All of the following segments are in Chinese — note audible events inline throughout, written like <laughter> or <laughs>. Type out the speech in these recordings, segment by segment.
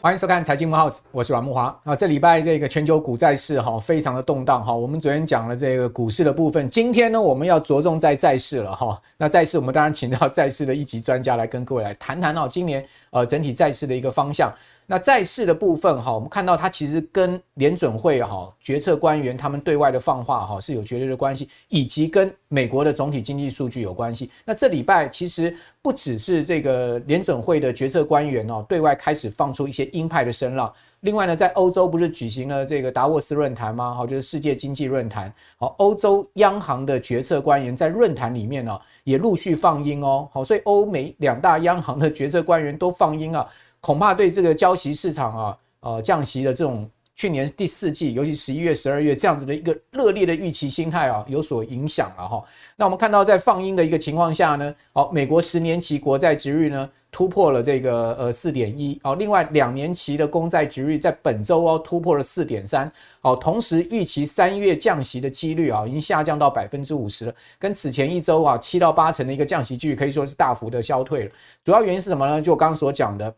欢迎收看财经木 house，我是阮慕驊啊。这礼拜这个全球股债市哈，非常的动荡哈。我们昨天讲了这个股市的部分，今天呢，我们要着重在债市了哈。那债市，我们当然请到债市的一级专家来跟各位来谈谈哦，今年呃整体债市的一个方向。那债市的部分哈，我们看到它其实跟联准会哈决策官员他们对外的放话哈是有绝对的关系，以及跟美国的总体经济数据有关系。那这礼拜其实不只是这个联准会的决策官员哦对外开始放出一些鹰派的声浪，另外呢，在欧洲不是举行了这个达沃斯论坛吗？好，就是世界经济论坛。好，欧洲央行的决策官员在论坛里面呢也陆续放鹰哦。好，所以欧美两大央行的决策官员都放鹰啊。恐怕对这个交息市场啊，呃，降息的这种去年第四季，尤其十一月、十二月这样子的一个热烈的预期心态啊，有所影响了哈。那我们看到在放鹰的一个情况下呢，好，美国十年期国债殖率呢突破了这个呃四点一，哦，另外两年期的公债殖率在本周哦突破了四点三，好，同时预期三月降息的几率啊已经下降到百分之五十了，跟此前一周啊七到八成的一个降息几率可以说是大幅的消退了。主要原因是什么呢？就我刚刚所讲的。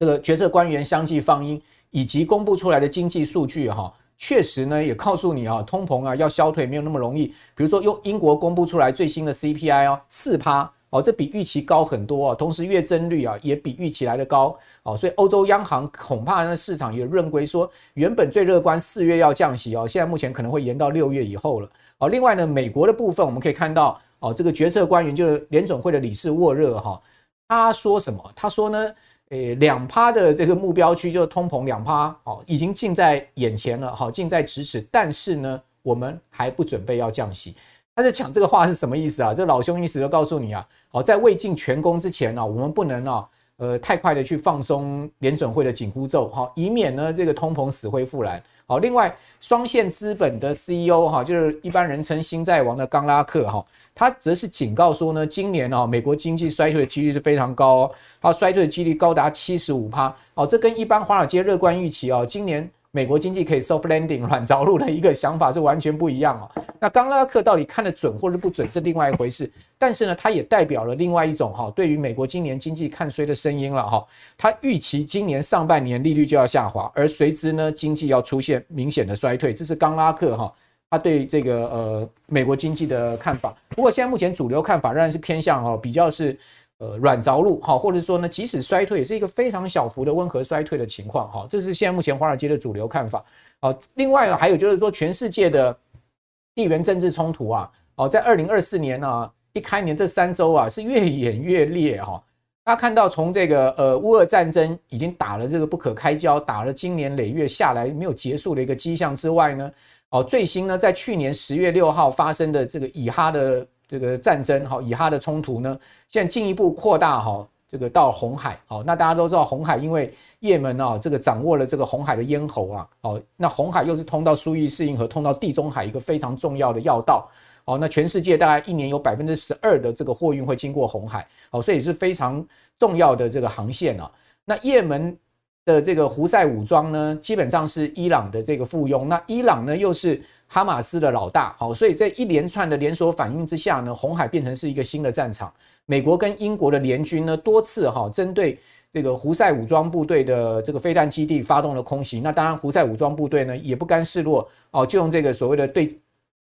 这个决策官员相继放鹰，以及公布出来的经济数据，哈，确实呢也告诉你啊，通膨啊要消退没有那么容易。比如说，用英国公布出来最新的 CPI 哦，四趴哦，这比预期高很多啊。同时月增率啊也比预期来的高哦，所以欧洲央行恐怕呢市场也认为说，原本最乐观四月要降息哦，现在目前可能会延到六月以后了。哦，另外呢，美国的部分我们可以看到哦，这个决策官员就是联总会的理事沃热哈，他说什么？他说呢？诶，两趴的这个目标区就是通膨两趴，哦，已经近在眼前了，好，近在咫尺。但是呢，我们还不准备要降息。他在讲这个话是什么意思啊？这老兄意思就告诉你啊，好，在未尽全功之前呢，我们不能啊，呃，太快的去放松联准会的紧箍咒，好，以免呢这个通膨死灰复燃。好，另外双线资本的 CEO 哈，就是一般人称新债王的冈拉克哈，他则是警告说呢，今年哦，美国经济衰退的几率是非常高哦，它衰退的几率高达七十五趴。哦，这跟一般华尔街乐观预期哦，今年。美国经济可以 soft landing 软着陆的一个想法是完全不一样哦。那刚拉克到底看得准或者不准，是另外一回事。<laughs> 但是呢，它也代表了另外一种哈，对于美国今年经济看衰的声音了哈。他预期今年上半年利率就要下滑，而随之呢，经济要出现明显的衰退。这是刚拉克哈，他对这个呃美国经济的看法。不过现在目前主流看法仍然是偏向哦，比较是。呃，软着陆哈，或者说呢，即使衰退，也是一个非常小幅的温和衰退的情况哈，这是现在目前华尔街的主流看法。好，另外呢还有就是说，全世界的地缘政治冲突啊，哦，在二零二四年呢，一开年这三周啊，是越演越烈哈。大家看到，从这个呃乌俄战争已经打了这个不可开交，打了今年累月下来没有结束的一个迹象之外呢，哦，最新呢，在去年十月六号发生的这个以哈的。这个战争哈，以哈的冲突呢，现在进一步扩大哈，这个到红海好，那大家都知道红海，因为也门啊，这个掌握了这个红海的咽喉啊，哦，那红海又是通到苏伊士运河，通到地中海一个非常重要的要道，哦，那全世界大概一年有百分之十二的这个货运会经过红海，哦，所以是非常重要的这个航线啊。那也门的这个胡塞武装呢，基本上是伊朗的这个附庸，那伊朗呢又是。哈马斯的老大，好，所以在一连串的连锁反应之下呢，红海变成是一个新的战场。美国跟英国的联军呢，多次哈针对这个胡塞武装部队的这个飞弹基地发动了空袭。那当然，胡塞武装部队呢也不甘示弱，哦，就用这个所谓的对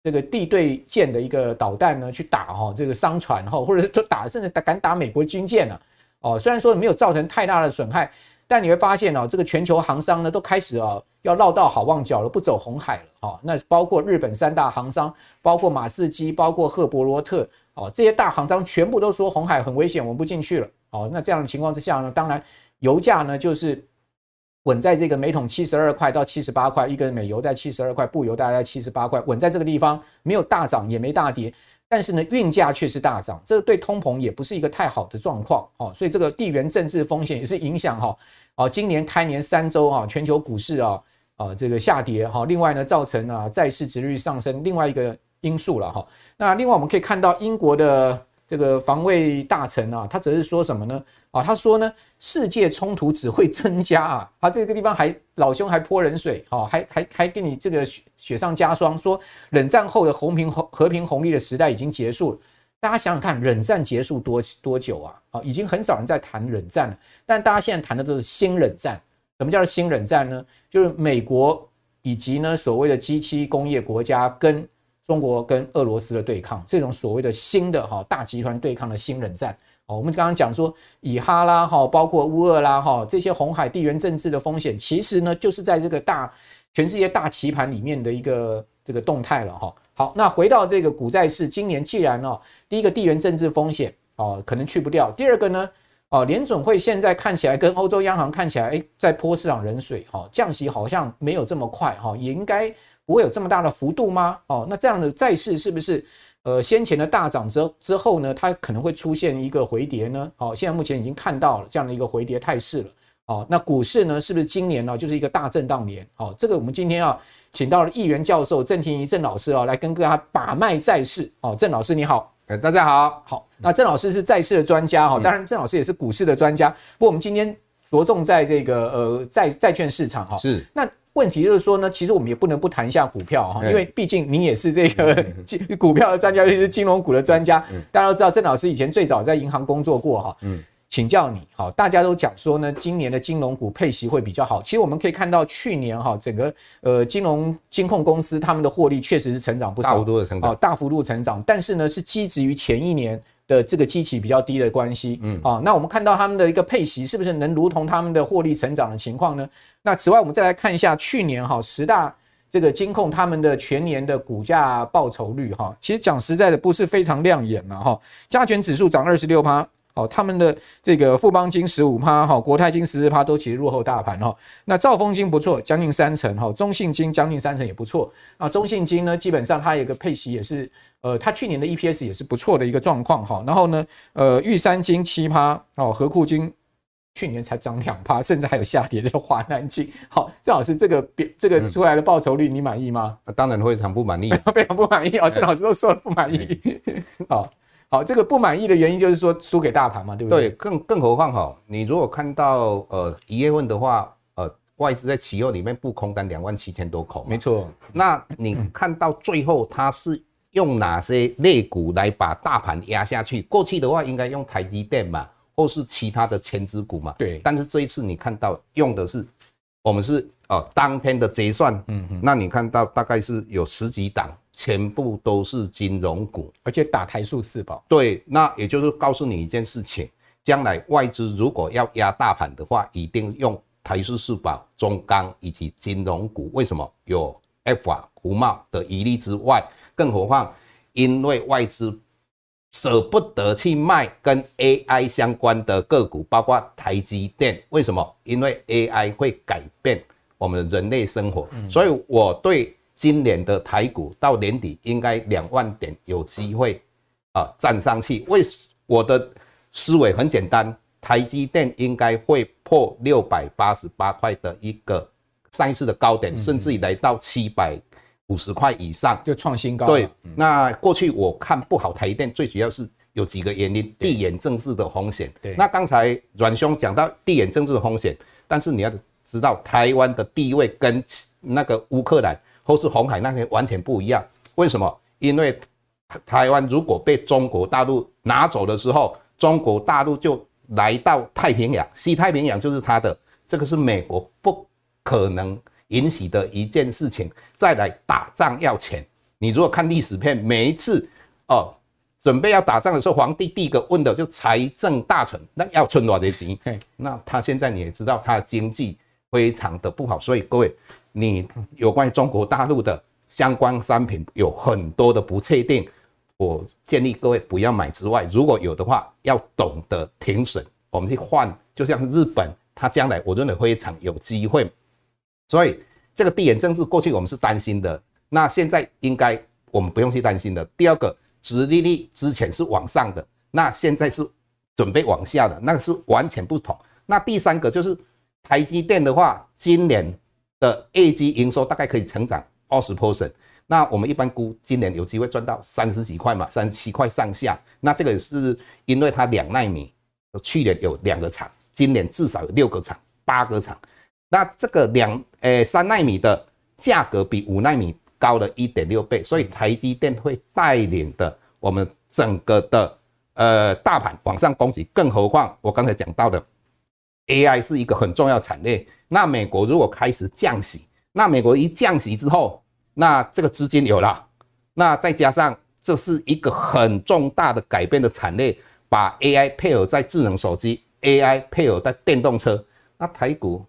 这个地对舰的一个导弹呢去打哈这个商船哈，或者是就打甚至打敢打美国军舰了。哦，虽然说没有造成太大的损害。但你会发现哦，这个全球航商呢都开始啊要绕到好望角了，不走红海了哦。那包括日本三大航商，包括马士基，包括赫伯罗特哦，这些大航商全部都说红海很危险，我们不进去了哦。那这样的情况之下呢，当然油价呢就是稳在这个每桶七十二块到七十八块，一个美油在七十二块，布油大概在七十八块，稳在这个地方，没有大涨也没大跌。但是呢，运价却是大涨，这个对通膨也不是一个太好的状况哦，所以这个地缘政治风险也是影响哈哦，今年开年三周啊，全球股市啊啊这个下跌哈，另外呢，造成啊债市值率上升另外一个因素了哈。那另外我们可以看到英国的这个防卫大臣啊，他只是说什么呢？啊，他说呢，世界冲突只会增加啊，他这个地方还老兄还泼冷水，哈，还还还给你这个雪上加霜，说冷战后的和平和平红利的时代已经结束了。大家想想看，冷战结束多多久啊？啊，已经很少人在谈冷战了，但大家现在谈的都是新冷战。什么叫做新冷战呢？就是美国以及呢所谓的 G7 工业国家跟中国跟俄罗斯的对抗，这种所谓的新的哈大集团对抗的新冷战。哦，我们刚刚讲说以哈拉哈，包括乌俄拉哈，这些红海地缘政治的风险，其实呢就是在这个大全世界大棋盘里面的一个这个动态了哈。好，那回到这个股债市，今年既然哦，第一个地缘政治风险哦可能去不掉，第二个呢？哦，联总会现在看起来跟欧洲央行看起来，哎，在泼市场冷水，哈，降息好像没有这么快，哈，也应该不会有这么大的幅度吗？哦，那这样的债市是不是，呃，先前的大涨之之后呢，它可能会出现一个回跌呢？哦，现在目前已经看到了这样的一个回跌态势了。哦，那股市呢，是不是今年呢就是一个大震荡年？哦，这个我们今天要请到了议员教授郑庭仪郑老师啊，来跟各家把脉债市。哦，郑老师你好。哎，大家好，好，那郑老师是债市的专家哈，当然郑老师也是股市的专家。不过我们今天着重在这个呃债债券市场哈。是。那问题就是说呢，其实我们也不能不谈一下股票哈，因为毕竟您也是这个 <laughs> 金股票的专家，尤其是金融股的专家。大家都知道，郑老师以前最早在银行工作过哈。嗯。请教你，好，大家都讲说呢，今年的金融股配息会比较好。其实我们可以看到，去年哈，整个呃金融金控公司他们的获利确实是成长不少，大幅度的成长，大幅度成长。但是呢，是基于前一年的这个基期比较低的关系，嗯，啊，那我们看到他们的一个配息是不是能如同他们的获利成长的情况呢？那此外，我们再来看一下去年哈十大这个金控他们的全年的股价报酬率哈，其实讲实在的不是非常亮眼嘛哈，加权指数涨二十六趴。哦，他们的这个富邦金十五趴，哈，国泰金十四趴，都其实落后大盘哈。那兆丰金不错，将近三成哈，中信金将近三成也不错。啊，中信金呢，基本上它有个配息也是，呃，它去年的 EPS 也是不错的一个状况哈。然后呢，呃，玉山金七趴，哦，和库金去年才涨两趴，甚至还有下跌，就是华南金。好，郑老师，这个别这个出来的报酬率你满意吗？嗯、当然非常不满意，<laughs> 非常不满意啊！郑老师都说了不满意，<laughs> 好。好，这个不满意的原因就是说输给大盘嘛，对不对？对，更更何况哈，你如果看到呃一月份的话，呃外资在期货里面布空单两万七千多口，没错。那你看到最后它是用哪些类股来把大盘压下去？过去的话应该用台积电嘛，或是其他的前值股嘛。对。但是这一次你看到用的是我们是呃当天的结算，嗯嗯，那你看到大概是有十几档。全部都是金融股，而且打台数四宝。对，那也就是告诉你一件事情：将来外资如果要压大盘的话，一定用台数四宝、中钢以及金融股。为什么？有 Alpha 胡茂的疑虑之外，更何况因为外资舍不得去卖跟 AI 相关的个股，包括台积电。为什么？因为 AI 会改变我们人类生活，嗯、所以我对。今年的台股到年底应该两万点有机会啊站上去。为我的思维很简单，台积电应该会破六百八十八块的一个上一次的高点，甚至于来到七百五十块以上就创新高。对，那过去我看不好台积电，最主要是有几个原因：地缘政治的风险。对，那刚才阮兄讲到地缘政治的风险，但是你要知道台湾的地位跟那个乌克兰。或是红海那些完全不一样，为什么？因为台湾如果被中国大陆拿走的时候，中国大陆就来到太平洋，西太平洋就是它的，这个是美国不可能允许的一件事情。再来打仗要钱，你如果看历史片，每一次哦准备要打仗的时候，皇帝第一个问的就财政大臣，那要存多少钱？那他现在你也知道，他的经济非常的不好，所以各位。你有关于中国大陆的相关商品有很多的不确定，我建议各位不要买之外，如果有的话，要懂得停损，我们去换，就像是日本，它将来我认为非常有机会。所以这个地缘政治过去我们是担心的，那现在应该我们不用去担心的。第二个，殖利率之前是往上的，那现在是准备往下的，那个是完全不同。那第三个就是台积电的话，今年。的业绩营收大概可以成长二十 percent，那我们一般估今年有机会赚到三十几块嘛，三十七块上下。那这个也是因为它两纳米，去年有两个厂，今年至少有六个厂、八个厂。那这个两诶三纳米的价格比五纳米高了一点六倍，所以台积电会带领的我们整个的呃大盘往上攻击。更何况我刚才讲到的 AI 是一个很重要产业。那美国如果开始降息，那美国一降息之后，那这个资金有了，那再加上这是一个很重大的改变的产业，把 AI 配合在智能手机，AI 配合在电动车，那台股、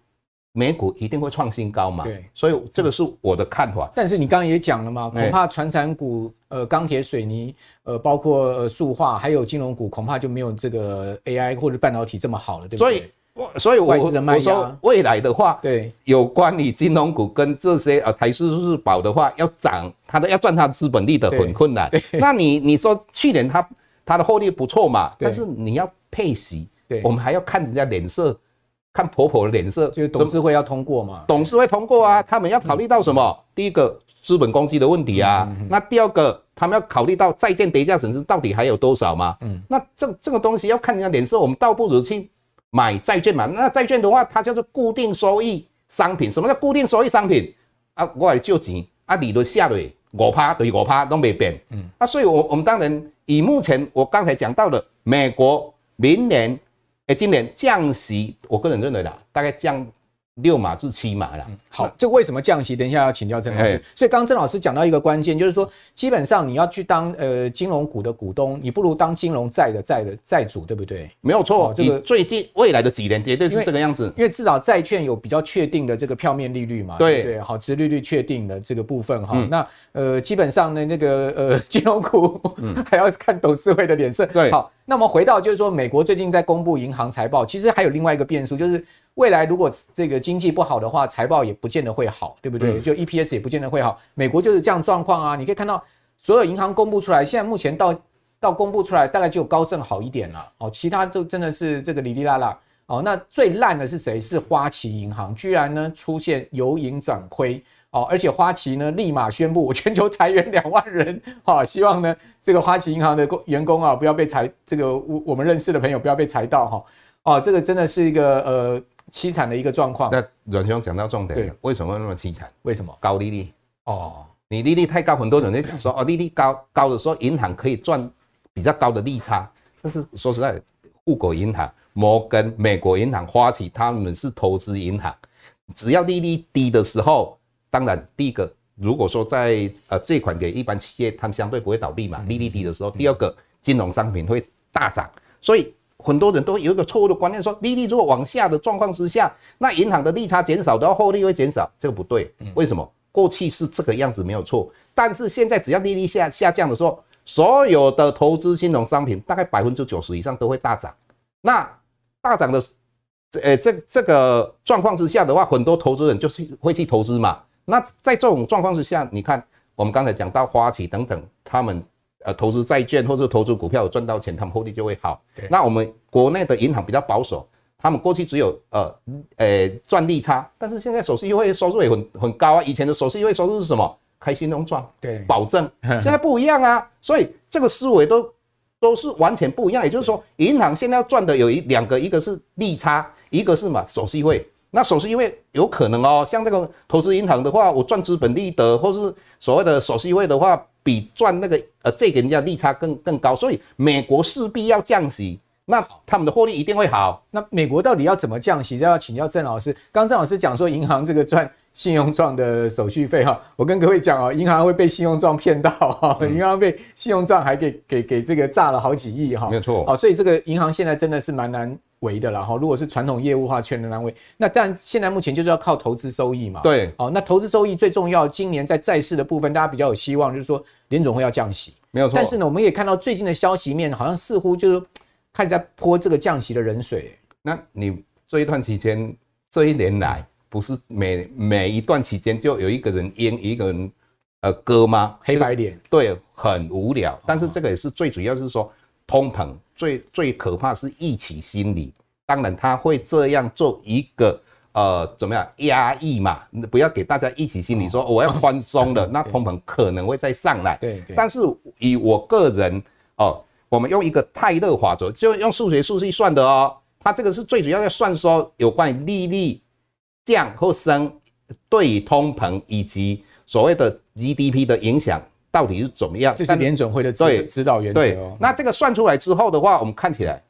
美股一定会创新高嘛？对，所以这个是我的看法。但是你刚刚也讲了嘛，恐怕传产股、呃钢铁、水泥、呃包括呃塑化，还有金融股，恐怕就没有这个 AI 或者半导体这么好了，对不对？所以我，我我说未来的话，对，有关于金融股跟这些呃台式、日宝的话，要涨，它的要赚它的资本利的很困难。那你你说去年它它的获利不错嘛，但是你要配息，对，我们还要看人家脸色，看婆婆的脸色，就是董事会要通过嘛？董事会通过啊，他们要考虑到什么？嗯、第一个资本公积的问题啊，嗯嗯嗯，那第二个他们要考虑到债券跌价损失到底还有多少嘛？嗯，那这这个东西要看人家脸色，我们倒不如去。买债券嘛，那债券的话，它叫做固定收益商品。什么叫固定收益商品啊？我来借钱啊，利率下来五趴对五趴都没变。嗯，啊，所以我我们当然以目前我刚才讲到的美国明年诶，今年降息，我个人认为啦，大概降。六码至七码了。好，这为什么降息？等一下要请教郑老师。所以刚刚郑老师讲到一个关键，就是说，基本上你要去当呃金融股的股东，你不如当金融债的债的债主，对不对？没有错。这个最近未来的几年绝对是这个样子，因为至少债券有比较确定的这个票面利率嘛。对对，好，殖利率确定的这个部分哈。那呃，基本上呢，那个呃 <laughs> 金融股还要看董事会的脸色。对，好，那么回到就是说，美国最近在公布银行财报，其实还有另外一个变数，就是。未来如果这个经济不好的话，财报也不见得会好，对不对？就 EPS 也不见得会好。美国就是这样状况啊，你可以看到所有银行公布出来，现在目前到到公布出来，大概只有高盛好一点了哦，其他就真的是这个哩哩啦啦哦。那最烂的是谁？是花旗银行，居然呢出现由盈转亏哦，而且花旗呢立马宣布我全球裁员两万人，好，希望呢这个花旗银行的工员工啊不要被裁，这个我我们认识的朋友不要被裁到哈哦，这个真的是一个呃。凄惨的一个状况。那阮兄讲到重点，对，为什么那么凄惨？为什么？高利率哦，你利率太高，很多人在讲说哦，利率高高的时候，银行可以赚比较高的利差。但是说实在，户口银行、摩根、美国银行、花旗，他们是投资银行，只要利率低的时候，当然第一个，如果说在呃借款给一般企业，他们相对不会倒闭嘛，利率低的时候。第二个，金融商品会大涨，所以。很多人都有一个错误的观念，说利率如果往下的状况之下，那银行的利差减少，然后获利会减少，这个不对。为什么？过去是这个样子没有错，但是现在只要利率下下降的时候，所有的投资金融商品大概百分之九十以上都会大涨。那大涨的，呃，这这个状况之下的话，很多投资人就是会去投资嘛。那在这种状况之下，你看我们刚才讲到花旗等等，他们。呃，投资债券或者投资股票有赚到钱，他们获利就会好。那我们国内的银行比较保守，他们过去只有呃呃赚利差，但是现在手续费收入也很很高啊。以前的手续费收入是什么？开信用状，对，保证。<laughs> 现在不一样啊，所以这个思维都都是完全不一样。也就是说，银行现在要赚的有一两个，一个是利差，一个是嘛手续费。那手续费有可能哦，像这个投资银行的话，我赚资本利得，或是所谓的手续费的话。比赚那个呃，这个人家利差更更高，所以美国势必要降息，那他们的获利一定会好。那美国到底要怎么降息？要请教郑老师。刚郑老师讲说，银行这个赚信用状的手续费哈，我跟各位讲哦，<laughs> 银行会被信用状骗到哈，银行被信用状还给给给这个炸了好几亿哈，没有错。好，所以这个银行现在真的是蛮难为的啦哈，如果是传统业务的话，全能难为。那但现在目前就是要靠投资收益嘛。对，好，那投资收益最重要。今年在债市的部分，大家比较有希望，就是说联总会要降息，没有错。但是呢，我们也看到最近的消息面，好像似乎就是开始在泼这个降息的冷水。那你这一段期间，这一年来，不是每每一段期间就有一个人淹，一个人呃割吗？黑白脸，对，很无聊。但是这个也是最主要，是说。通膨最最可怕是一起心理，当然他会这样做一个呃怎么样压抑嘛，不要给大家一起心理说我要宽松了，<laughs> 那通膨可能会再上来。对对。但是以我个人哦，我们用一个泰勒法则，就用数学数据算的哦，它这个是最主要要算说有关于利率降或升对通膨以及所谓的 GDP 的影响。到底是怎么样？这是联准会的指指导原则哦。那这个算出来之后的话，我们看起来，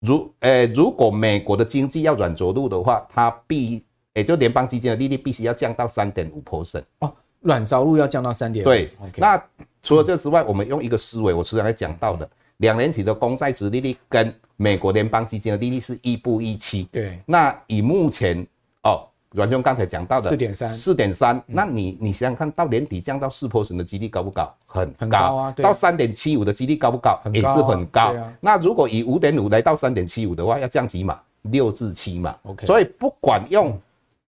如呃，如果美国的经济要软着陆的话，它必也就联邦基金的利率必须要降到三点五 percent 哦，软着陆要降到三点五。对那除了这之外，嗯、我们用一个思维，我时常在讲到的，两年期的公债值利率跟美国联邦基金的利率是一步一期。对，那以目前哦。阮兄刚才讲到的四点三，四点三，那你你想想看到年底降到四 percent 的几率高不高？很高，很高啊。到三点七五的几率高不高？也是很高。那如果以五点五来到三点七五的话，要降几码？六至七码。OK。所以不管用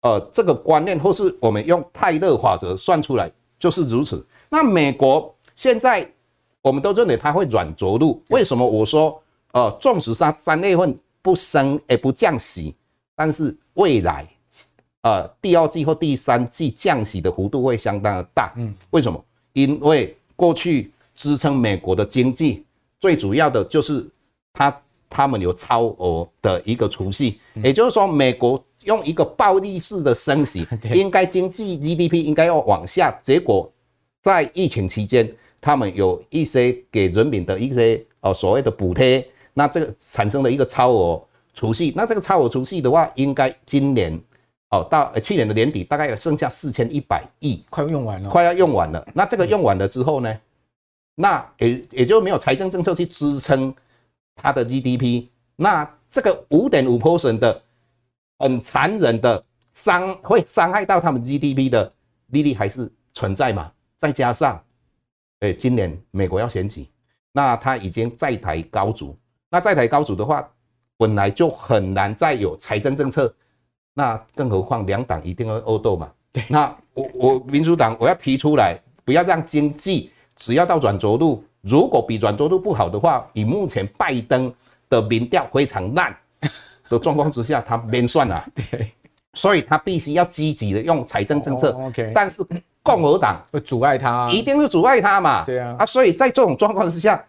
呃这个观念，或是我们用泰勒法则算出来，就是如此。那美国现在我们都认为它会软着陆，为什么？我说呃，纵使它三月份不升也不降息，但是未来。呃，第二季或第三季降息的幅度会相当的大。嗯，为什么？因为过去支撑美国的经济最主要的就是它他们有超额的一个储蓄，也就是说，美国用一个暴力式的升息，<laughs> 应该经济 GDP 应该要往下，结果在疫情期间，他们有一些给人民的一些呃所谓的补贴，那这个产生了一个超额储蓄，那这个超额储蓄的话，应该今年。哦，到去年的年底，大概有剩下四千一百亿，快用完了，快要用完了。<laughs> 那这个用完了之后呢？那也也就没有财政政策去支撑它的 GDP。那这个五点五 percent 的很残忍的伤，会伤害到他们 GDP 的利率还是存在嘛？再加上，哎，今年美国要选举，那他已经债台高筑。那债台高筑的话，本来就很难再有财政政策。那更何况两党一定要恶斗嘛？对，那我我民主党我要提出来，不要让经济只要到软着陆，如果比软着陆不好的话，以目前拜登的民调非常烂的状况之下，他免算了。<laughs> 对，所以他必须要积极的用财政政策。OK，但是共和党会阻碍他，一定会阻碍他嘛？对啊，啊，所以在这种状况之下，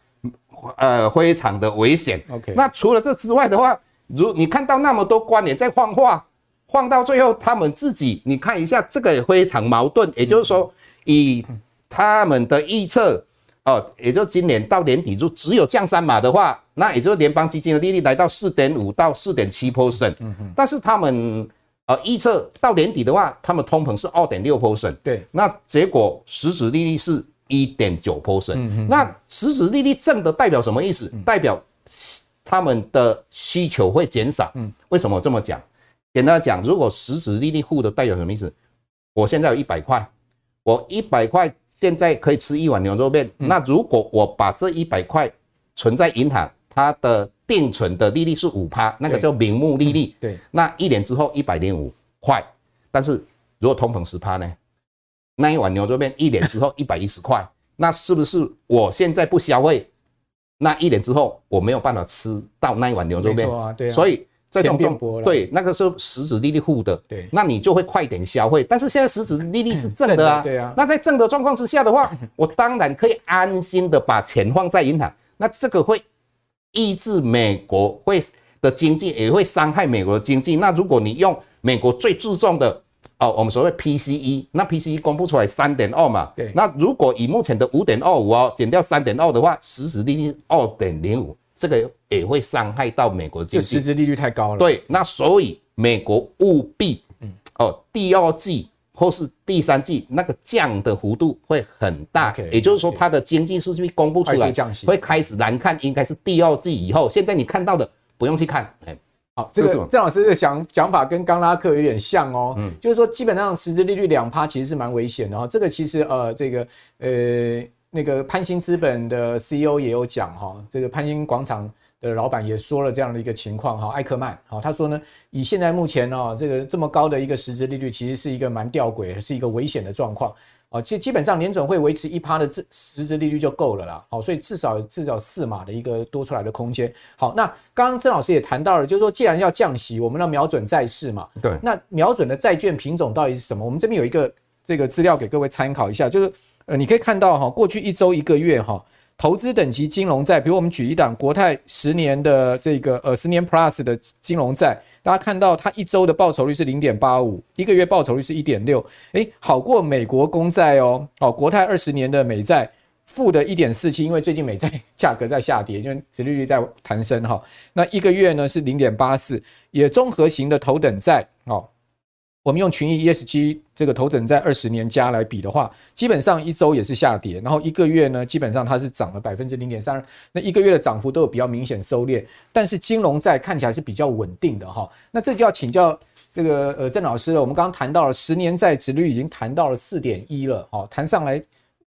呃，非常的危险。OK，那除了这之外的话，如你看到那么多官员在放话。放到最后，他们自己，你看一下，这个也非常矛盾。也就是说，以他们的预测，哦，也就今年到年底就只有降三码的话，那也就是联邦基金的利率来到四点五到四点七 percent。但是他们呃预测到年底的话，他们通膨是二点六 percent。对，那结果实质利率是一点九 percent。那实质利率正的代表什么意思？代表他们的需求会减少。嗯，为什么这么讲？简单讲，如果实质利率负的代表什么意思？我现在有一百块，我一百块现在可以吃一碗牛肉面。嗯、那如果我把这一百块存在银行，它的定存的利率是五趴，那个叫名目利率。对，那一年之后一百零五块。但是如果通膨十趴呢？那一碗牛肉面一年之后一百一十块，那是不是我现在不消费，那一年之后我没有办法吃到那一碗牛肉面？啊，对啊。所以。这种状对，那个时候实质利率负的，对，那你就会快点消费。但是现在实质利率是正的啊，<laughs> 对啊。那在正的状况之下的话，<laughs> 我当然可以安心的把钱放在银行。那这个会抑制美国会的经济，也会伤害美国的经济。那如果你用美国最注重的哦，我们所谓 PCE，那 PCE 公布出来三点二嘛，对。那如果以目前的五点二五哦，减掉三点二的话，实质利率二点零五。这个也会伤害到美国的经济，就实质利率太高了。对，那所以美国务必，嗯，哦，第二季或是第三季那个降的幅度会很大，也就是说它的经济数据公布出来会开始难看，应该是第二季以后。现在你看到的不用去看，哎，好，这个郑老师的想讲法跟刚拉克有点像哦，嗯，就是说基本上实质利率两趴其实是蛮危险的哈。这个其实呃，这个呃。那个潘兴资本的 CEO 也有讲哈，这个潘兴广场的老板也说了这样的一个情况哈，艾克曼哈，他说呢，以现在目前呢这个这么高的一个实质利率，其实是一个蛮吊诡，是一个危险的状况啊，基基本上联准会维持一趴的实质利率就够了啦。好，所以至少至少四码的一个多出来的空间。好，那刚刚郑老师也谈到了，就是说既然要降息，我们要瞄准债市嘛。对。那瞄准的债券品种到底是什么？我们这边有一个这个资料给各位参考一下，就是呃，你可以看到哈，过去一周一个月哈，投资等级金融债，比如我们举一档国泰十年的这个呃十年 Plus 的金融债。大家看到它一周的报酬率是零点八五，一个月报酬率是一点六，诶，好过美国公债哦。哦，国泰二十年的美债负的一点四七，因为最近美债 <laughs> 价格在下跌，因为殖利率在弹升哈。那一个月呢是零点八四，也综合型的头等债。我们用群益 ESG 这个头等在二十年加来比的话，基本上一周也是下跌，然后一个月呢，基本上它是涨了百分之零点三，那一个月的涨幅都有比较明显收敛，但是金融债看起来是比较稳定的哈。那这就要请教这个呃郑老师了，我们刚刚谈到了十年债值率已经谈到了四点一了，哈，谈上来。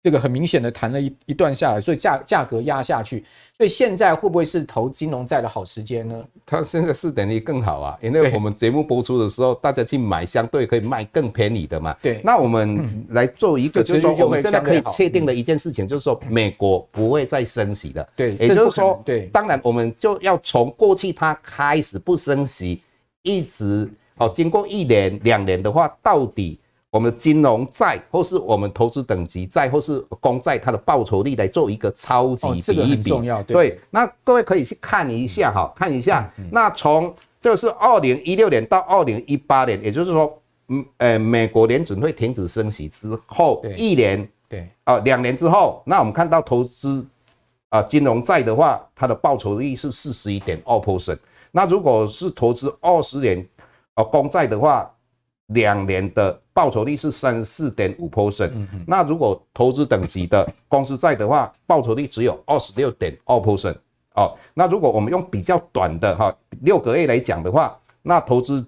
这个很明显的弹了一一段下来，所以价价格压下去，所以现在会不会是投金融债的好时间呢？它现在四点一更好啊，因为我们节目播出的时候，大家去买相对可以卖更便宜的嘛。对，那我们来做一个，就是说我们现在可以确定的一件事情，就是说美国不会再升息的。对，也就是说，对，当然我们就要从过去它开始不升息，一直哦，经过一年两年的话，到底。我们金融债，或是我们投资等级债，或是公债，它的报酬率来做一个超级比一比。对，对，那各位可以去看一下哈，看一下。那从这个是二零一六年到二零一八年，也就是说，嗯，呃，美国联准会停止升息之后一年，对，啊，两年之后，那我们看到投资啊金融债的话，它的报酬率是四十一点二 percent。那如果是投资二十年啊公债的话，两年的报酬率是三十四点五 percent，那如果投资等级的公司债的话，报酬率只有二十六点二 percent 哦。那如果我们用比较短的哈六个月来讲的话，那投资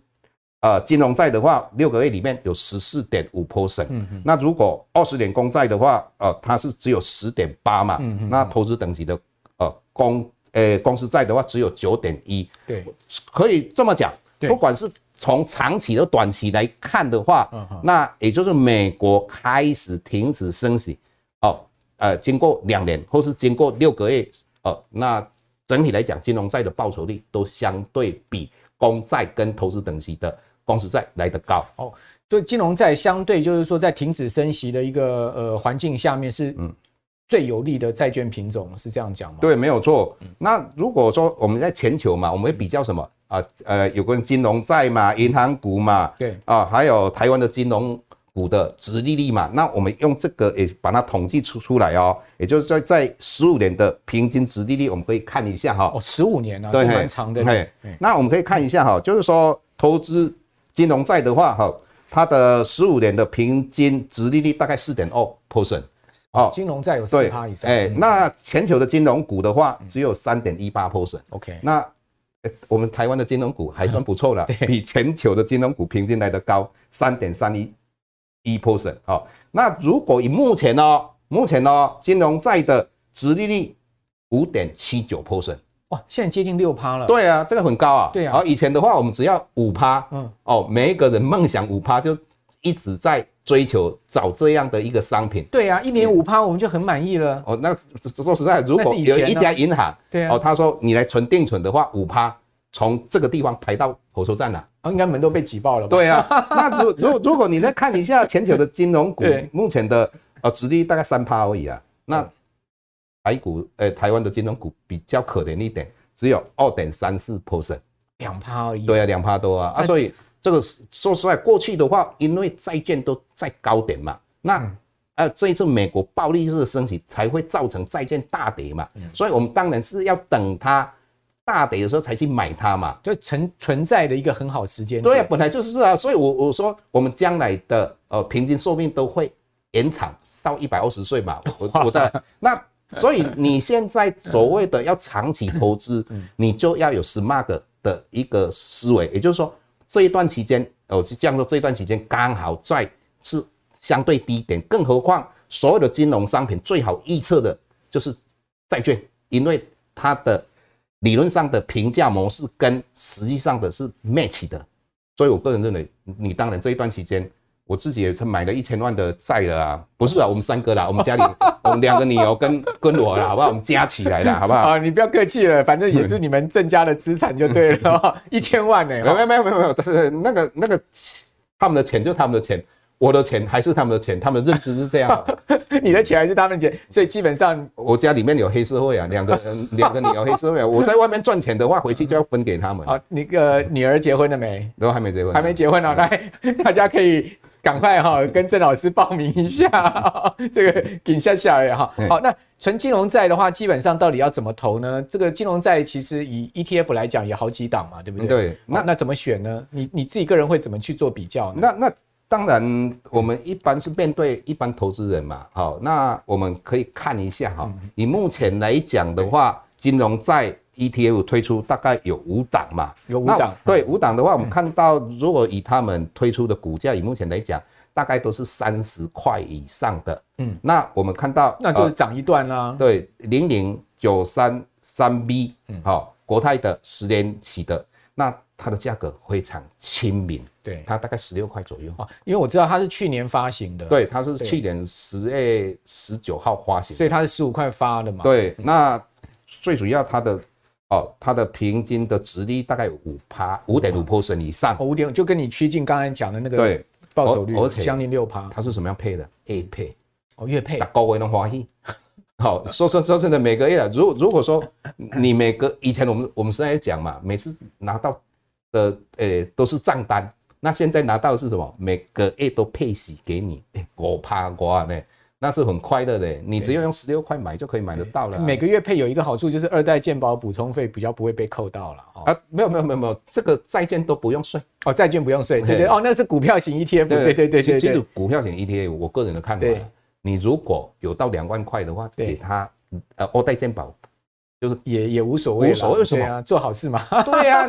呃金融债的话，六个月里面有十四点五 percent，那如果二十年公债的话，呃它是只有十点八嘛，那投资等级的呃公呃公司债的话只有九点一，对，可以这么讲，不管是。从长期的短期来看的话，那也就是美国开始停止升息，哦，呃，经过两年或是经过六个月，哦，那整体来讲，金融债的报酬率都相对比公债跟投资等级的公司债来得高。哦，所以金融债相对就是说，在停止升息的一个呃环境下面是最有利的债券品种，是这样讲吗？对，没有错。那如果说我们在全球嘛，我们会比较什么？啊，呃，有关金融债嘛，银行股嘛，对，啊，还有台湾的金融股的殖利率嘛，那我们用这个也把它统计出出来哦，也就是在在十五年的平均殖利率，我们可以看一下哈。哦，十五年啊，对，蛮长的。对，那我们可以看一下哈，就是说投资金融债的话哈，它的十五年的平均殖利率大概四点二 percent。哦，金融债有四趴以上。哎，那全球的金融股的话，只有三点一八 percent。OK，那。我们台湾的金融股还算不错了，比全球的金融股平均来的高三点三一一 percent。好，那如果以目前呢，目前呢，金融债的殖利率五点七九 percent，哇，现在接近六趴了。对啊，这个很高啊。对啊。而以前的话，我们只要五趴，嗯，哦，每一个人梦想五趴，就一直在追求找这样的一个商品。对啊，一年五趴我们就很满意了。哦，那说实在，如果有一家银行，对啊，哦，他说你来存定存的话，五趴。从这个地方排到火车站了，啊，应该门都被挤爆了吧？对啊，<laughs> 那如如如果你再看一下全球的金融股，目前的呃殖利率大概三趴而已啊。那台股呃台湾的金融股比较可怜一点，只有二点三四 percent，两趴而已。对啊，两趴多啊啊！所以这个说实在，过去的话，因为债券都在高点嘛，那呃这一次美国暴力式的升息才会造成债券大跌嘛，所以我们当然是要等它。大跌的时候才去买它嘛，就存存在的一个很好时间。对啊，本来就是啊，所以我我说我们将来的呃平均寿命都会延长到一百二十岁嘛。我我在 <laughs> 那，所以你现在所谓的要长期投资，<laughs> 你就要有 smart 的一个思维，也就是说这一段期间，哦，就这样说这一段期间刚好在是相对低点，更何况所有的金融商品最好预测的就是债券，因为它的。理论上的评价模式跟实际上的是 match 的，所以我个人认为，你当然这一段期间我自己也是买了一千万的债了啊，不是啊，我们三个啦，我们家里 <laughs> 我们两个女儿跟跟我啦，好不好？我们加起来啦，好不好？啊，你不要客气了，反正也是你们郑家的资产就对了，<laughs> <laughs> 一千万呢、欸？没有没有没有没有，那个那个他们的钱就他们的钱。我的钱还是他们的钱，他们的认知是这样。你的钱还是他们的钱，所以基本上我家里面有黑社会啊，两个人两个女儿黑社会啊。我在外面赚钱的话，回去就要分给他们。啊，那个女儿结婚了没？都还没结婚，还没结婚啊。来，大家可以赶快哈跟郑老师报名一下，<laughs> 这个顶下下来哈。好，那纯金融债的话，基本上到底要怎么投呢？这个金融债其实以 ETF 来讲，有好几档嘛，对不对？对。那那怎么选呢？你你自己个人会怎么去做比较呢？那那。当然，我们一般是面对一般投资人嘛，好，那我们可以看一下哈。以目前来讲的话，金融债 ETF 推出大概有五档嘛，有五档。对，五档的话，我们看到如果以他们推出的股价，以目前来讲，大概都是三十块以上的。嗯，那我们看到，那就是涨一段啦。对，零零九三三 B，好，国泰的十年期的那。它的价格非常亲民，对，它大概十六块左右。因为我知道它是去年发行的，对，它是去年十月十九号发行，所以它是十五块发的嘛。对，那最主要它的哦，它的平均的值率大概有五趴，五点五 percent 以上，五点就跟你趋近刚才讲的那个对报酬率，而且将近六趴。它是什么样配的？A 配哦，月配，高维能华裔。<laughs> 好，说说说真的，每个月，如如果说你每个以前我们我们现在讲嘛，每次拿到。的诶、欸，都是账单。那现在拿到的是什么？每个月都配息给你，我怕瓜呢，那是很快乐的。你只要用十六块买就可以买得到了、啊。每个月配有一个好处就是二代健保补充费比较不会被扣到了。啊，没有没有没有没有，这个债券都不用税哦，债券不用税，对对哦，那是股票型 ETF，对对对对对。其实股票型 ETF，我个人的看法，你如果有到两万块的话，给他呃二代健保。就是也也无所谓，无所谓什么啊，做好事嘛。对啊，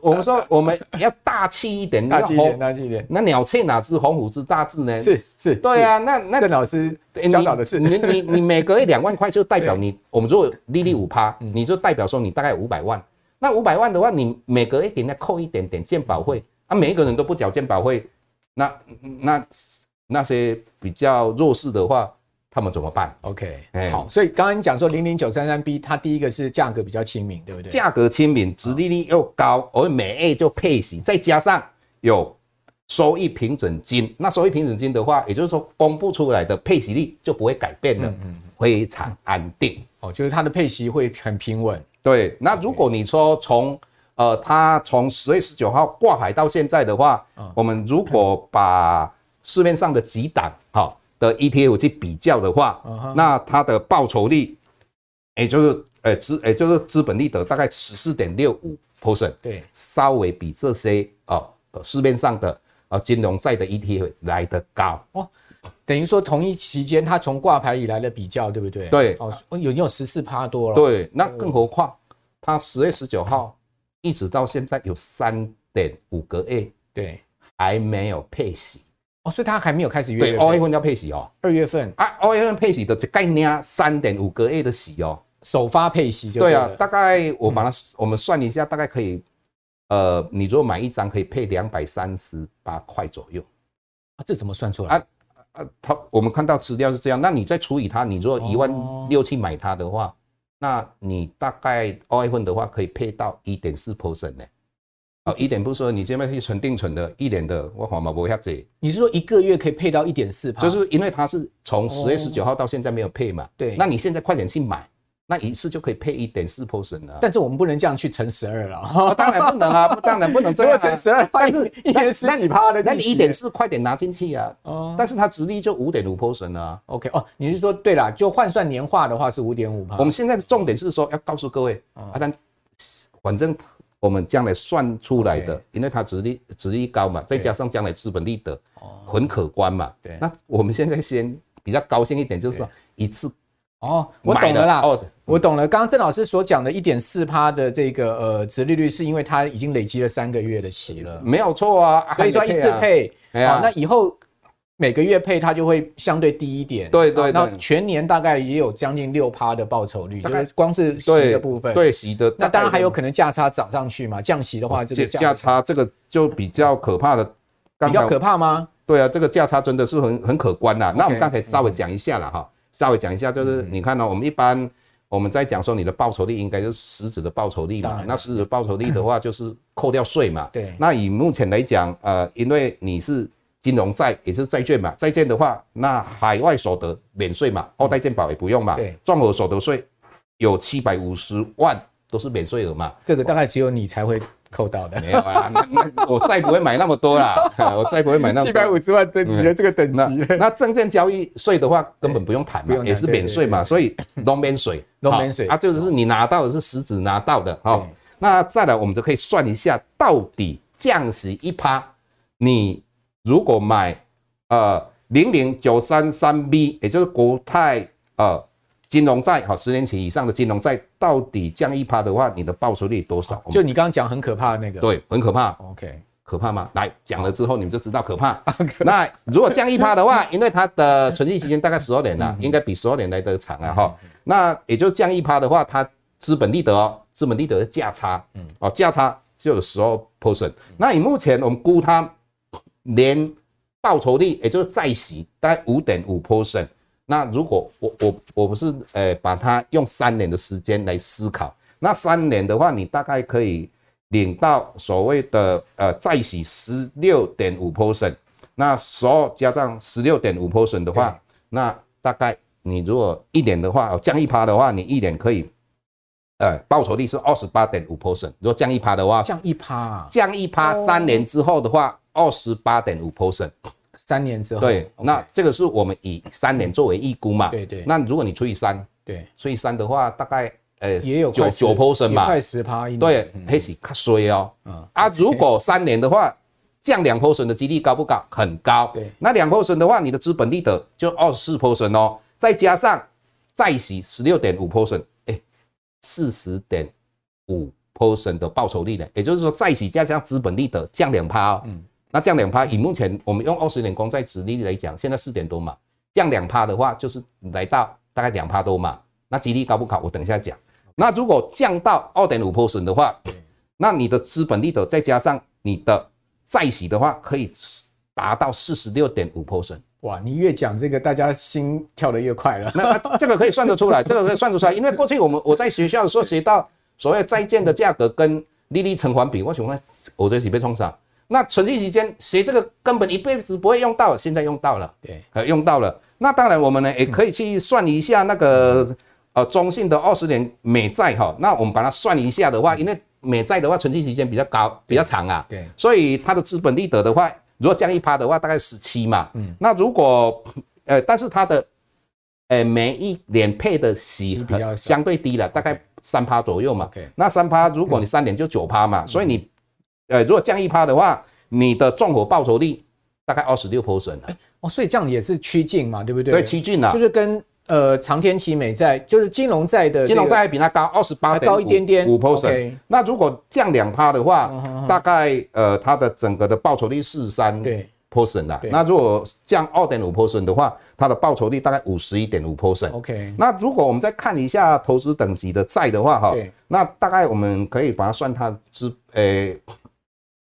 我们说 <laughs> 我们要大气一点，大气一点，大气一点。那鸟雀哪知鸿鹄之大志呢？是是，对啊。那那郑老师教导的是，你你你每个月两万 <laughs> 块，就代表你我们如果利率五趴，你就代表说你大概五百万。那五百万的话，你每个月给人家扣一点点鉴保费啊，每一个人都不缴鉴保费，那那那些比较弱势的话。他们怎么办？OK，好，所以刚刚你讲说零零九三三 B，它第一个是价格比较亲民，对不对？价格亲民，殖利率又高，而每 A 就配息，再加上有收益平准金，那收益平准金的话，也就是说公布出来的配息率就不会改变了，嗯，非常安定。哦，就是它的配息会很平稳。对，那如果你说从呃，它从十月十九号挂牌到现在的话，我们如果把市面上的几档，好。的 ETF 去比较的话，uh huh. 那它的报酬率，也就是呃资，也就是资本利得大概十四点六五 percent，对，稍微比这些哦市面上的呃金融债的 ETF 来得高哦。等于说同一期间，它从挂牌以来的比较，对不对？对，哦，已经有十四趴多了。对，那更何况它十月十九号一直到现在有三点五个月，对，还没有配息。哦，所以他还没有开始约对，二月份要配息哦。二月份啊，二月份配息的这概念三点五个月的息哦，首发配息就对啊。大概我把它、嗯、我们算一下，大概可以，呃，你如果买一张可以配两百三十八块左右啊，这怎么算出来啊？啊，他我们看到资料是这样，那你再除以它，你如果一万六去买它的话，哦、那你大概二月份的话可以配到一点四 percent 呢。哦，一点不说，你这边可以存定存的，一年的我好嘛不会下子。你是说一个月可以配到一点四趴？就是因为它是从十月十九号到现在没有配嘛。对。那你现在快点去买，那一次就可以配一点四 percent 了。但是我们不能这样去乘十二了。当然不能啊，当然不能这样。乘十二，但是一年十几趴的，那你一点四快点拿进去啊。哦。但是它殖利率就五点五 percent 啊。OK 哦，你是说对了，就换算年化的话是五点五趴。我们现在的重点是说要告诉各位啊，但反正。我们将来算出来的，因为它殖利率高嘛，再加上将来资本利得很可观嘛。对，那我们现在先比较高兴一点，就是说一次哦，我懂了啦。哦，我懂了。刚刚郑老师所讲的一点四趴的这个呃殖利率，是因为它已经累积了三个月的息了，没有错啊。所以说一次配，好，那以后。每个月配它就会相对低一点，对对，那全年大概也有将近六趴的报酬率，就是光是息的部分，对息的，那当然还有可能价差涨上去嘛，降息的话，这个价差这个就比较可怕的，比较可怕吗？对啊，这个价差真的是很很可观呐。Okay, 那我们刚才稍微讲一下了哈，嗯、稍微讲一下，就是你看呢、喔，我们一般我们在讲说你的报酬率应该就是实质的报酬率嘛。那实质报酬率的话，就是扣掉税嘛。对。那以目前来讲，呃，因为你是金融债，也是债券嘛，债券的话，那海外所得免税嘛，后代健保也不用嘛。对。综合所得税有七百五十万都是免税额嘛。这个大概只有你才会。扣到的没有啊，那那我再不会买那么多啦，<laughs> 我再不会买那么多。七百五十万等级的这个等级，那那证券交易税的话根本不用谈嘛，也是免税嘛，所以都免税，都免税啊，就是你拿到的是实质拿到的哈。那再来，我们就可以算一下，到底降息一趴，你如果买呃零零九三三 B，也就是国泰呃。金融债哈，十年期以上的金融债到底降一趴的话，你的报酬率多少？就你刚刚讲很可怕的那个，对，很可怕。OK，可怕吗？来讲了之后，你们就知道 <laughs> 可怕。那如果降一趴的话，<laughs> 因为它的存续期间大概十二年了，应该比十二年来得长啊哈。那也就降一趴的话，它资本利得哦，资本利得的价差，嗯，哦，价差就有十二 percent。那以目前我们估它年报酬率，也就是债息大概五点五。percent。那如果我我我不是呃把它用三年的时间来思考，那三年的话，你大概可以领到所谓的呃债息十六点五。percent，那所有加上十六点五 percent 的话，那大概你如果一年的话降一趴的话，你一年可以呃报酬率是二十八点五。percent，如果降一趴的话，降一趴，降一趴三年之后的话，二十八点五 percent。三年之后，对，那这个是我们以三年作为预估嘛？对对。那如果你除以三，对，除以三的话，大概呃也有九九 percent 嘛，快十趴。对，还是较衰哦。嗯。啊，如果三年的话，降两 percent 的几率高不高？很高。对。那两 percent 的话，你的资本利得就二十四 percent 哦，再加上债息十六点五 percent，哎，四十点五 percent 的报酬率呢？也就是说，债息加上资本利得降两趴哦。嗯。那降两趴，以目前我们用二十年公债殖利率来讲，现在四点多嘛，降两趴的话，就是来到大概两趴多嘛。那几率高不高？我等一下讲。那如果降到二点五 percent 的话，那你的资本利得再加上你的债息的话，可以达到四十六点五 percent。哇，你越讲这个，大家心跳得越快了。那这个可以算得出来，<laughs> 这个可以算得出来，因为过去我们我在学校的时候学到所谓债券的价格跟利率成反比，我想问我这是被创伤。那存续期间学这个根本一辈子不会用到，现在用到了，对，呃，用到了。那当然我们呢也可以去算一下那个呃中信的二十年美债哈。那我们把它算一下的话，因为美债的话存续期间比较高，比较长啊，对，所以它的资本利得的话，如果降一趴的话，大概十七嘛。嗯，那如果呃，但是它的呃每一年配的息比较相对低了，大概三趴左右嘛。对，那三趴如果你三年就九趴嘛，所以你。呃，如果降一趴的话，你的综合报酬率大概二十六 percent 哦，所以这样也是趋近嘛，对不对？对，趋近了，就是跟呃长天期美债，就是金融债的、这个、金融债还比它高二十八点高一点点五 percent。那如果降两趴的话，嗯、大概呃它的整个的报酬率四十三对 percent 啦。那如果降二点五 percent 的话，它的报酬率大概五十一点五 percent。OK。那如果我们再看一下投资等级的债的话，哈，那大概我们可以把它算它之呃。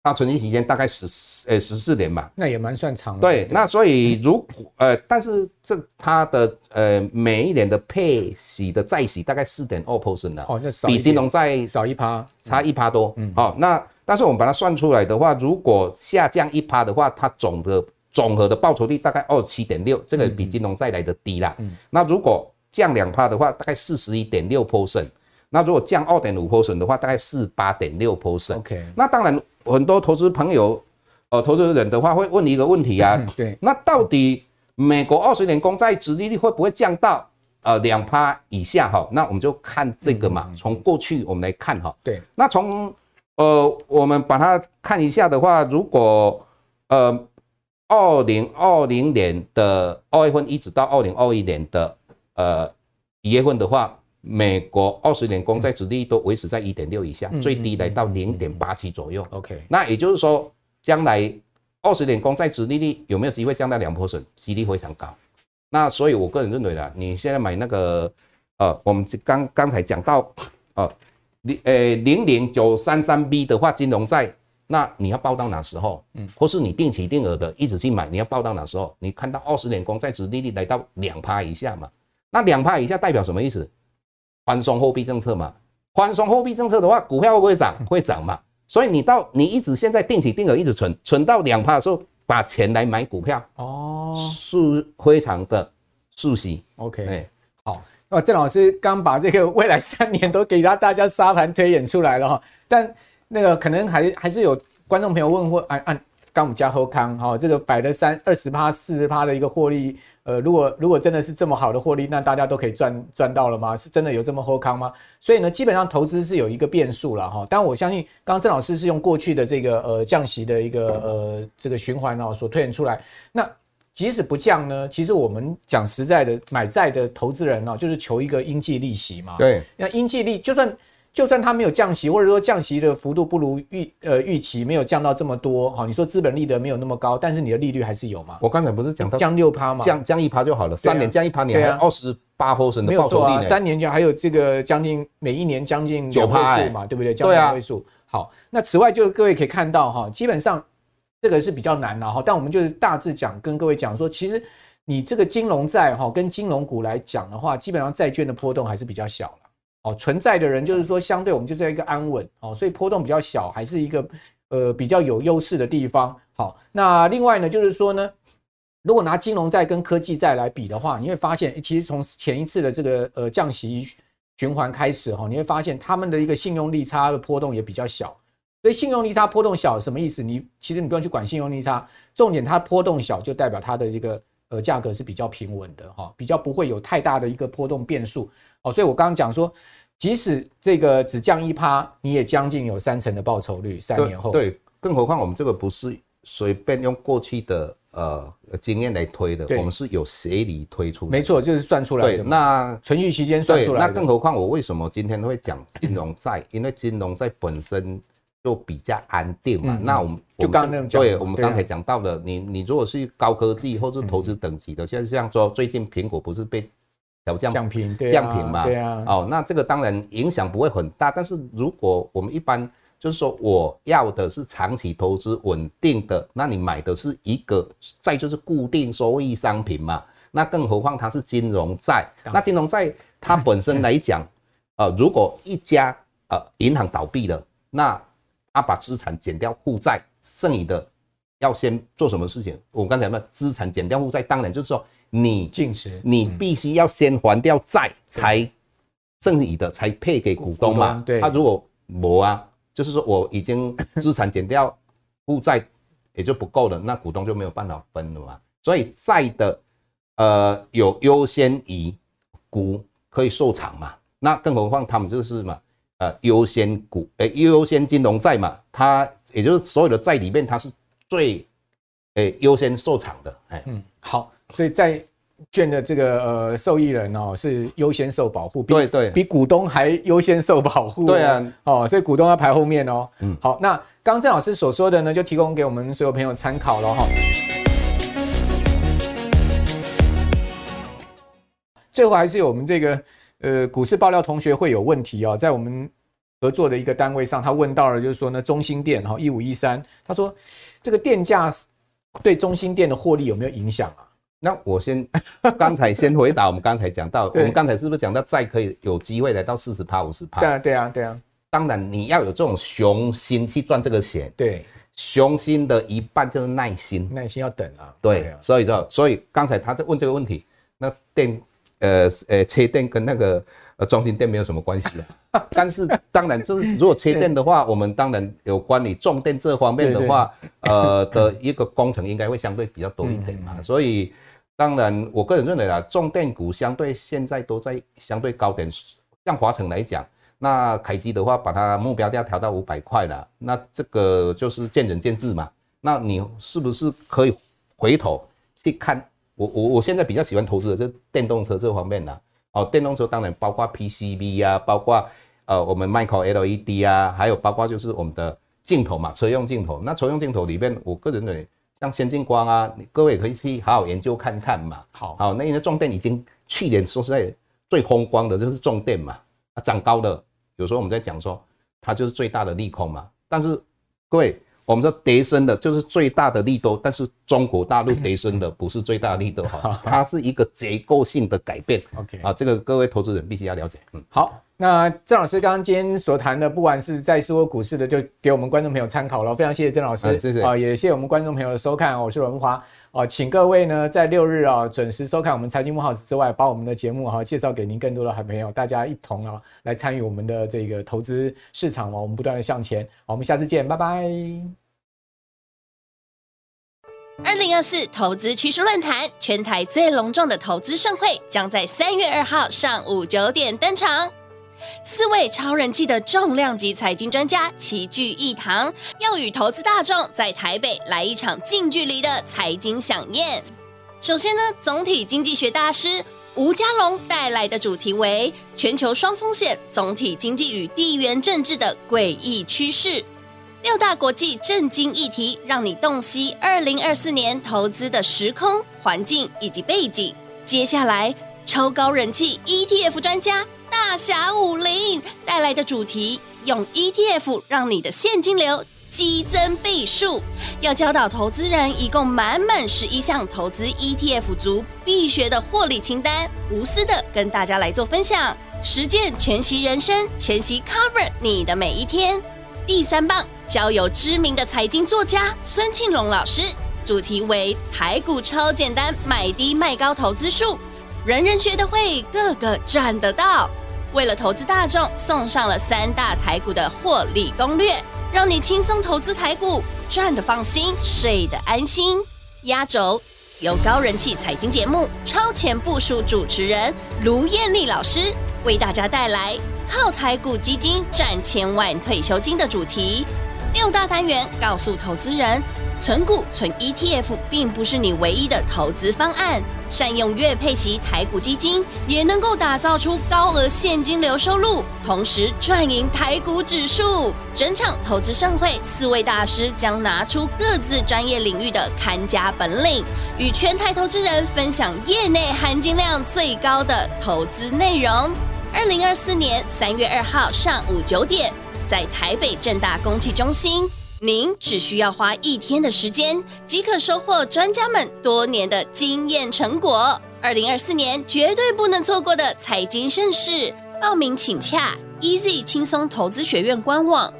它存续期间大概十呃十四年吧，那也蛮算长的。对，那所以如果呃，但是这它的呃每一年的配息的债息大概四点二 percent 的，哦，比金融债少一趴，差一趴多。嗯，好，那但是我们把它算出来的话，如果下降一趴的话，它总的总和的报酬率大概二十七点六，这个比金融债来的低啦。嗯，那如果降两趴的话，大概四十一点六 percent。那如果降二点五 percent 的话，大概四八点六 percent。OK，那当然。很多投资朋友，呃，投资人的话会问一个问题啊，<laughs> 对，那到底美国二十年公债殖利率会不会降到呃两趴以下哈？那我们就看这个嘛，从过去我们来看哈，对，那从呃我们把它看一下的话，如果呃二零二零年的二月份一直到二零二一年的呃一月份的话。美国二十年公债殖利率都维持在一点六以下，最低来到零点八七左右。OK，那也就是说，将来二十年公债殖利率有没有机会降到两 percent？几率非常高。那所以我个人认为呢，你现在买那个呃，我们刚刚才讲到呃零呃零零九三三 B 的话，金融债那你要报到哪时候？嗯，或是你定期定额的一直去买，你要报到哪时候？你看到二十年公债殖利率来到两趴以下嘛？那两趴以下代表什么意思？宽松货币政策嘛？宽松货币政策的话，股票会不会涨？会涨嘛？所以你到你一直现在定期定额一直存，存到两趴的时候，把钱来买股票哦，是非常的熟悉。OK，哎，好，那郑老师刚把这个未来三年都给他大家沙盘推演出来了哈，但。那个可能还还是有观众朋友问或按按刚我们加后康哈，这个摆的三二十趴四十趴的一个获利，呃，如果如果真的是这么好的获利，那大家都可以赚赚到了吗？是真的有这么后康吗？所以呢，基本上投资是有一个变数了哈。但我相信，刚刚郑老师是用过去的这个呃降息的一个呃这个循环哦所推演出来。那即使不降呢，其实我们讲实在的，买债的投资人呢，就是求一个应计利息嘛。对，那应计利就算。就算它没有降息，或者说降息的幅度不如预呃预期，没有降到这么多，好，你说资本利得没有那么高，但是你的利率还是有嘛？我刚才不是讲到降六趴嘛？降降一趴就好了，三年降一趴，你还二十八 percent 的报酬率呢？三年就还有这个将近每一年将近九趴嘛，对不对？对啊，位数。好，那此外就各位可以看到哈，基本上这个是比较难的哈，但我们就是大致讲跟各位讲说，其实你这个金融债哈跟金融股来讲的话，基本上债券的波动还是比较小。哦，存在的人就是说，相对我们就在一个安稳哦，所以波动比较小，还是一个呃比较有优势的地方。好，那另外呢，就是说呢，如果拿金融债跟科技债来比的话，你会发现，其实从前一次的这个呃降息循环开始哈，你会发现他们的一个信用利差的波动也比较小。所以信用利差波动小什么意思？你其实你不用去管信用利差，重点它波动小就代表它的这个呃价格是比较平稳的哈，比较不会有太大的一个波动变数。哦，所以我刚刚讲说，即使这个只降一趴，你也将近有三成的报酬率，三年后。对，更何况我们这个不是随便用过去的呃经验来推的，我们是有学理推出的。没错，就是算出来的。对，那存续期间算出来的。那更何况我为什么今天会讲金融债？因为金融债本身就比较安定嘛。嗯、那我们就刚对，我们刚才讲到的，你你如果是高科技或是投资等级的，像像说最近苹果不是被。调降降频，对降频嘛，对啊，哦，那这个当然影响不会很大，但是如果我们一般就是说我要的是长期投资稳定的，那你买的是一个再就是固定收益商品嘛，那更何况它是金融债，那金融债它本身来讲，<laughs> 呃，如果一家呃银行倒闭了，那他把资产减掉负债，剩余的要先做什么事情？我刚才说资产减掉负债，当然就是说。你净值，你必须要先还掉债，才剩余的才配给股东嘛。对，他如果没啊，就是说我已经资产减掉负债也就不够了，那股东就没有办法分了嘛。所以债的呃有优先于股可以受偿嘛。那更何况他们就是嘛呃优先股诶优先金融债嘛，它也就是所有的债里面它是最诶优先受偿的。哎，嗯，好。所以在券的这个呃受益人哦是优先受保护，对对，比股东还优先受保护。对啊，哦，所以股东要排后面哦。嗯，好，那刚刚郑老师所说的呢，就提供给我们所有朋友参考了哈。最后还是有我们这个呃股市爆料同学会有问题哦，在我们合作的一个单位上，他问到了，就是说呢，中兴电哈一五一三，他说这个电价对中心店的获利有没有影响啊？那我先刚才先回答，我们刚才讲到，<laughs> 我们刚才是不是讲到债可以有机会来到四十趴五十趴？对啊，对啊，对啊。当然你要有这种雄心去赚这个钱。对，雄心的一半就是耐心，耐心要等啊。对，所以说，所以刚才他在问这个问题，那电呃呃切电跟那个呃中心电没有什么关系啊。但是当然就是如果切电的话，我们当然有关于重电这方面的话，呃的一个工程应该会相对比较多一点嘛，所以。当然，我个人认为啊，重电股相对现在都在相对高点。像华城来讲，那凯基的话，把它目标价调到五百块了，那这个就是见仁见智嘛。那你是不是可以回头去看？我我我现在比较喜欢投资的是电动车这方面的哦。电动车当然包括 PCB 啊，包括呃我们 Micro LED 啊，还有包括就是我们的镜头嘛，车用镜头。那车用镜头里面，我个人认为。像先进光啊，你各位可以去好好研究看看嘛。好，好，那因为重电已经去年说实在最风光的就是重电嘛，啊涨高的，有时候我们在讲说它就是最大的利空嘛。但是各位，我们说跌升的就是最大的利多，但是中国大陆跌升的不是最大的利多哈，它是一个结构性的改变。OK 啊，这个各位投资人必须要了解。嗯，好，那郑老师刚刚今天所谈的，不管是在说股市的，就给我们观众朋友参考了。非常谢谢郑老师，谢谢啊，也谢谢我们观众朋友的收看。我是阮慕驊。哦，请各位呢在六日啊准时收看我们财经慕 House 之外，把我们的节目哈介绍给您更多的好朋友，大家一同啊来参与我们的这个投资市场哦，我们不断的向前。我们下次见，拜拜。二零二四投资趋势论坛，全台最隆重的投资盛会，将在三月二号上午九点登场。四位超人气的重量级财经专家齐聚一堂，要与投资大众在台北来一场近距离的财经饗宴。首先呢，总体经济学大师吴家龙带来的主题为“全球双风险：总体经济与地缘政治的诡异趋势”。六大国际震惊议题，让你洞悉二零二四年投资的时空环境以及背景。接下来，超高人气 ETF 专家。大侠武林带来的主题，用 ETF 让你的现金流激增倍数。要教导投资人，一共满满十一项投资 ETF 族必学的获利清单，无私的跟大家来做分享，实践全息人生，全息 cover 你的每一天。第三棒，交由知名的财经作家孙庆龙老师，主题为台股超简单，买低卖高投资术，人人学得会，个个赚得到。为了投资大众，送上了三大台股的获利攻略，让你轻松投资台股，赚得放心，睡得安心。压轴由高人气财经节目《超前部署》主持人卢艳丽老师为大家带来靠台股基金赚千万退休金的主题。六大单元告诉投资人，存股、存 ETF 并不是你唯一的投资方案。善用月配息台股基金，也能够打造出高额现金流收入，同时赚赢台股指数。整场投资盛会，四位大师将拿出各自专业领域的看家本领，与全台投资人分享业内含金量最高的投资内容。二零二四年三月二号上午九点，在台北正大公企中心。您只需要花一天的时间，即可收获专家们多年的经验成果。二零二四年绝对不能错过的财经盛事，报名请洽 Easy 轻松投资学院官网。